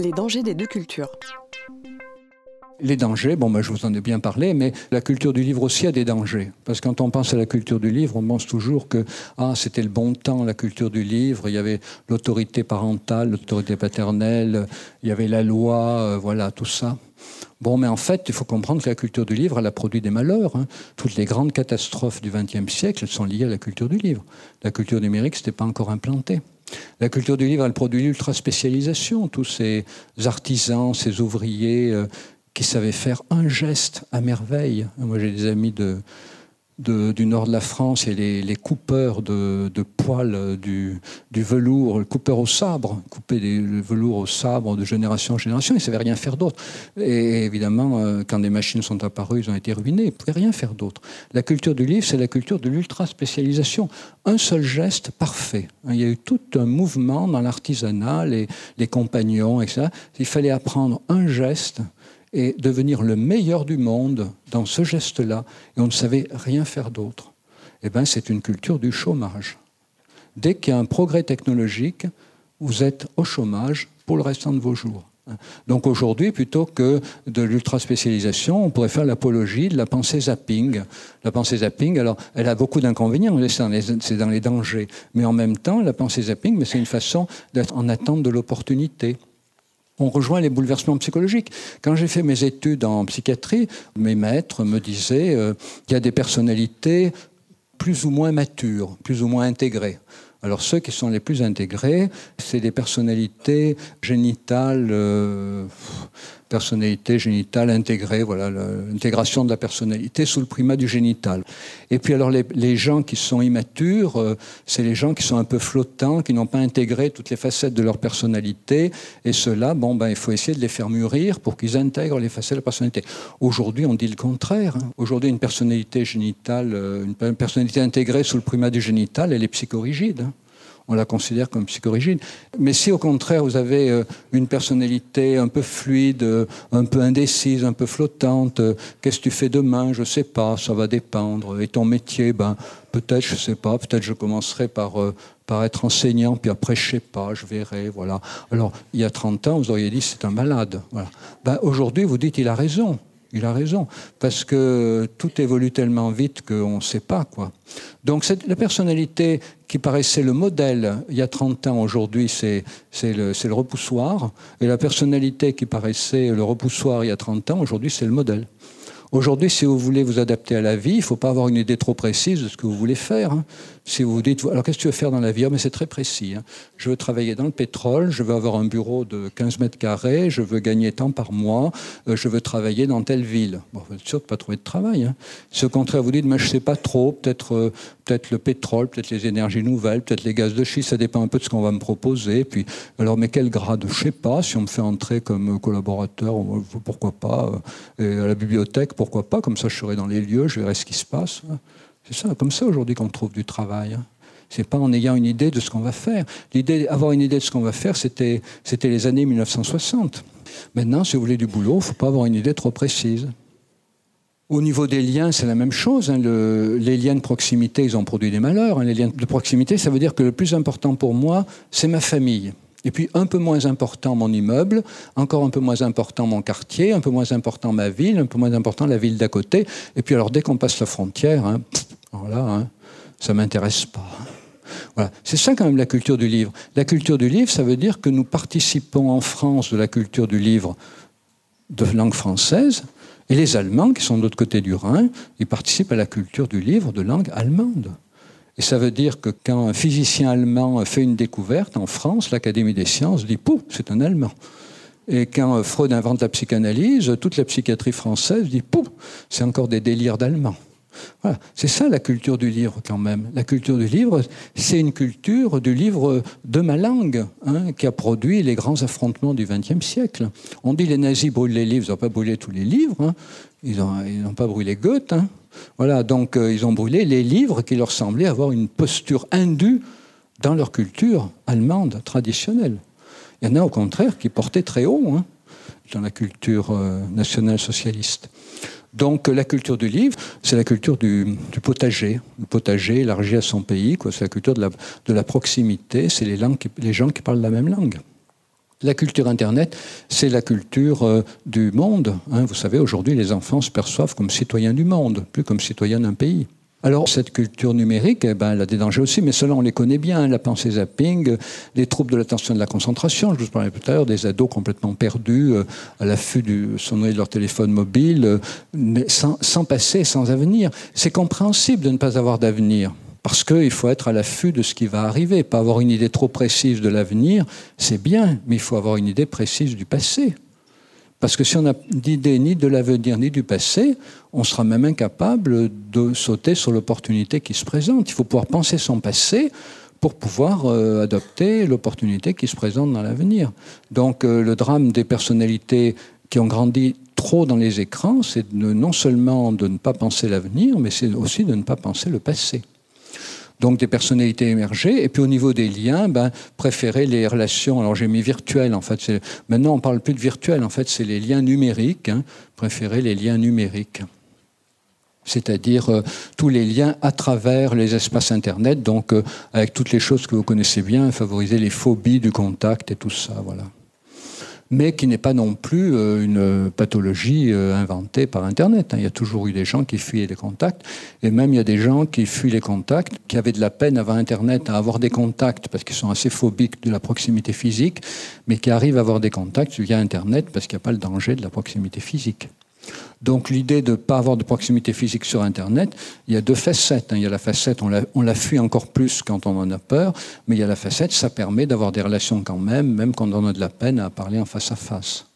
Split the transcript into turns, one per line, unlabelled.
Les dangers des deux cultures.
Les dangers, bon, ben, je vous en ai bien parlé, mais la culture du livre aussi a des dangers. Parce que quand on pense à la culture du livre, on pense toujours que ah, c'était le bon temps, la culture du livre. Il y avait l'autorité parentale, l'autorité paternelle, il y avait la loi, euh, voilà, tout ça. Bon, mais en fait, il faut comprendre que la culture du livre, elle a produit des malheurs. Hein. Toutes les grandes catastrophes du XXe siècle sont liées à la culture du livre. La culture numérique, ce n'était pas encore implanté. La culture du livre, elle produit l'ultra-spécialisation. Tous ces artisans, ces ouvriers euh, qui savaient faire un geste à merveille. Moi, j'ai des amis de, du nord de la France, a les, coupeurs de, poils du, velours, le coupeur au sabre, couper le velours au sabre de génération en génération, ils ne savaient rien faire d'autre. Et évidemment, euh, quand des machines sont apparues, ils ont été ruinés, ils ne pouvaient rien faire d'autre. La culture du livre, c'est la culture de l'ultra-spécialisation. Un seul geste parfait. Il y a eu tout un mouvement dans l'artisanat, les, les compagnons, etc. Il fallait apprendre un geste et devenir le meilleur du monde dans ce geste-là, et on ne savait rien faire d'autre. Eh bien, c'est une culture du chômage. Dès qu'il y a un progrès technologique, vous êtes au chômage pour le restant de vos jours. Donc aujourd'hui, plutôt que de l'ultra-spécialisation, on pourrait faire l'apologie de la pensée zapping. La pensée zapping, alors, elle a beaucoup d'inconvénients, c'est dans les dangers. Mais en même temps, la pensée zapping, c'est une façon d'être en attente de l'opportunité on rejoint les bouleversements psychologiques. Quand j'ai fait mes études en psychiatrie, mes maîtres me disaient euh, qu'il y a des personnalités plus ou moins matures, plus ou moins intégrées. Alors ceux qui sont les plus intégrés, c'est des personnalités génitales, euh, personnalité génitale intégrée, voilà, l'intégration de la personnalité sous le primat du génital. Et puis alors les, gens qui sont immatures, euh, c'est les gens qui sont un peu flottants, qui n'ont pas intégré toutes les facettes de leur personnalité, et cela, bon, ben, il faut essayer de les faire mûrir pour qu'ils intègrent les facettes de la personnalité. Aujourd'hui, on dit le contraire. Hein. Aujourd'hui, une personnalité génitale, euh, une personnalité intégrée sous le primat du génital, elle est psychorigide. On la considère comme psychorigide. Mais si au contraire vous avez euh, une personnalité un peu fluide, euh, un peu indécise, un peu flottante, euh, qu'est-ce que tu fais demain? Je sais pas, ça va dépendre. Et ton métier, ben peut-être, je sais pas, peut-être je commencerai par par être enseignant, puis après, je sais pas, je verrai, voilà. Alors, il y a 30 ans, vous auriez dit c'est un malade. Ben, Aujourd'hui, vous dites il a raison. Il a raison, parce que tout évolue tellement vite qu'on ne sait pas. quoi. Donc la personnalité qui paraissait le modèle il y a 30 ans, aujourd'hui c'est le, le repoussoir, et la personnalité qui paraissait le repoussoir il y a 30 ans, aujourd'hui c'est le modèle. Aujourd'hui, si vous voulez vous adapter à la vie, il ne faut pas avoir une idée trop précise de ce que vous voulez faire. Hein. Si vous vous dites, alors qu'est-ce que tu veux faire dans la vie? Ah, Mais c'est très précis. Hein. Je veux travailler dans le pétrole, je veux avoir un bureau de 15 mètres carrés, je veux gagner tant par mois, euh, je veux travailler dans telle ville. Bon, vous êtes sûr de ne pas trouver de travail. Hein. Si au contraire vous dites, mais je ne sais pas trop, peut-être euh, peut-être le pétrole, peut-être les énergies nouvelles, peut-être les gaz de schiste, ça dépend un peu de ce qu'on va me proposer. Puis, alors, mais quel grade? Je ne sais pas. Si on me fait entrer comme collaborateur, pourquoi pas. Euh, et à la bibliothèque, pourquoi pas. Comme ça, je serai dans les lieux, je verrai ce qui se passe. C'est ça, comme ça aujourd'hui qu'on trouve du travail. Hein. C'est pas en ayant une idée de ce qu'on va faire. L'idée, avoir une idée de ce qu'on va faire, c'était, c'était les années 1960. Maintenant, si vous voulez du boulot, il ne faut pas avoir une idée trop précise. Au niveau des liens, c'est la même chose. Hein. les liens de proximité, ils ont produit des malheurs. Hein. Les liens de proximité, ça veut dire que le plus important pour moi, c'est ma famille. Et puis un peu moins important mon immeuble, encore un peu moins important mon quartier, un peu moins important ma ville, un peu moins important la ville d'à côté. Et puis alors dès qu'on passe la frontière, voilà, hein, ça m'intéresse pas. Voilà. C'est ça quand même la culture du livre. La culture du livre, ça veut dire que nous participons en France de la culture du livre de langue française, et les Allemands, qui sont de l'autre côté du Rhin, ils participent à la culture du livre de langue allemande. Et ça veut dire que quand un physicien allemand fait une découverte en France, l'Académie des sciences dit Pouh, c'est un Allemand. Et quand Freud invente la psychanalyse, toute la psychiatrie française dit Pouh, c'est encore des délires d'Allemands. C'est ça la culture du livre quand même. La culture du livre, c'est une culture du livre de ma langue hein, qui a produit les grands affrontements du XXe siècle. On dit les nazis brûlent les livres, ils n'ont pas brûlé tous les livres, hein. ils n'ont pas brûlé Goethe. Hein. Voilà, donc euh, ils ont brûlé les livres qui leur semblaient avoir une posture indue dans leur culture allemande traditionnelle. Il y en a au contraire qui portaient très haut dans la culture euh, nationale socialiste. Donc la culture du livre, c'est la culture du, potager. Le potager élargi à son pays, c'est la culture de la, proximité, c'est les, gens qui parlent la même langue. La culture Internet, c'est la culture euh, du monde. Hein. Vous savez, aujourd'hui, les enfants se perçoivent comme citoyens du monde, plus comme citoyens d'un pays. Alors, cette culture numérique, eh ben, elle a des dangers aussi, mais cela, on les connaît bien. La pensée zapping, les troubles de l'attention et de la concentration. Je vous parlais tout à l'heure des ados complètement perdus euh, à l'affût du sonnerie de leur téléphone mobile, euh, sans, sans passé, sans avenir. C'est compréhensible de ne pas avoir d'avenir. Parce qu'il faut être à l'affût de ce qui va arriver. Pas avoir une idée trop précise de l'avenir, c'est bien, mais il faut avoir une idée précise du passé. Parce que si on n'a d'idée ni de l'avenir ni du passé, on sera même incapable de sauter sur l'opportunité qui se présente. Il faut pouvoir penser son passé pour pouvoir euh, adopter l'opportunité qui se présente dans l'avenir. Donc euh, le drame des personnalités qui ont grandi trop dans les écrans, c'est non seulement de ne pas penser l'avenir, mais c'est aussi de ne pas penser le passé donc des personnalités émergées. Et puis au niveau des liens, ben, préférer les relations. Alors j'ai mis virtuel, en fait. Maintenant, on parle plus de virtuel, en fait, c'est les liens numériques. Hein. Préférer les liens numériques c'est-à-dire euh, tous les liens à travers les espaces Internet, donc euh, avec toutes les choses que vous connaissez bien, favoriser les phobies du contact et tout ça, voilà mais qui n'est pas non plus euh, une pathologie euh, inventée par Internet. Hein. Il y a toujours eu des gens qui fuyaient les contacts, et même il y a des gens qui fuient les contacts, qui avaient de la peine avant Internet à avoir des contacts parce qu'ils sont assez phobiques de la proximité physique, mais qui arrivent à avoir des contacts via Internet parce qu'il n'y a pas le danger de la proximité physique. Donc l'idée de ne pas avoir de proximité physique sur Internet, il y a deux facettes. Hein. Il y a la facette, on la, on la fuit encore plus quand on en a peur, mais il y a la facette, ça permet d'avoir des relations quand même, même quand on a de la peine à parler en face à face.